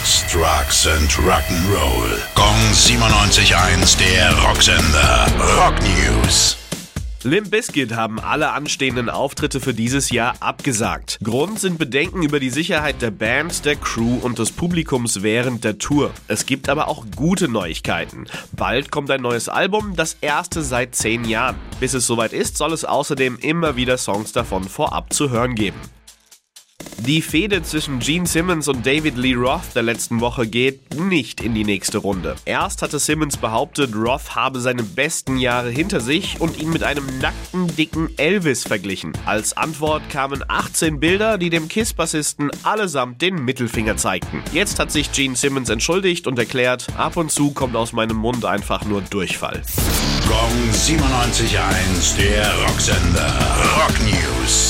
Sex, Drugs and Rock'n'Roll. Gong 97.1, der Rocksender. Rock News. Limp Bizkit haben alle anstehenden Auftritte für dieses Jahr abgesagt. Grund sind Bedenken über die Sicherheit der Band, der Crew und des Publikums während der Tour. Es gibt aber auch gute Neuigkeiten. Bald kommt ein neues Album, das erste seit zehn Jahren. Bis es soweit ist, soll es außerdem immer wieder Songs davon vorab zu hören geben. Die Fehde zwischen Gene Simmons und David Lee Roth der letzten Woche geht nicht in die nächste Runde. Erst hatte Simmons behauptet, Roth habe seine besten Jahre hinter sich und ihn mit einem nackten, dicken Elvis verglichen. Als Antwort kamen 18 Bilder, die dem Kiss-Bassisten allesamt den Mittelfinger zeigten. Jetzt hat sich Gene Simmons entschuldigt und erklärt, ab und zu kommt aus meinem Mund einfach nur Durchfall. Gong 97.1, der Rocksender. Rock News.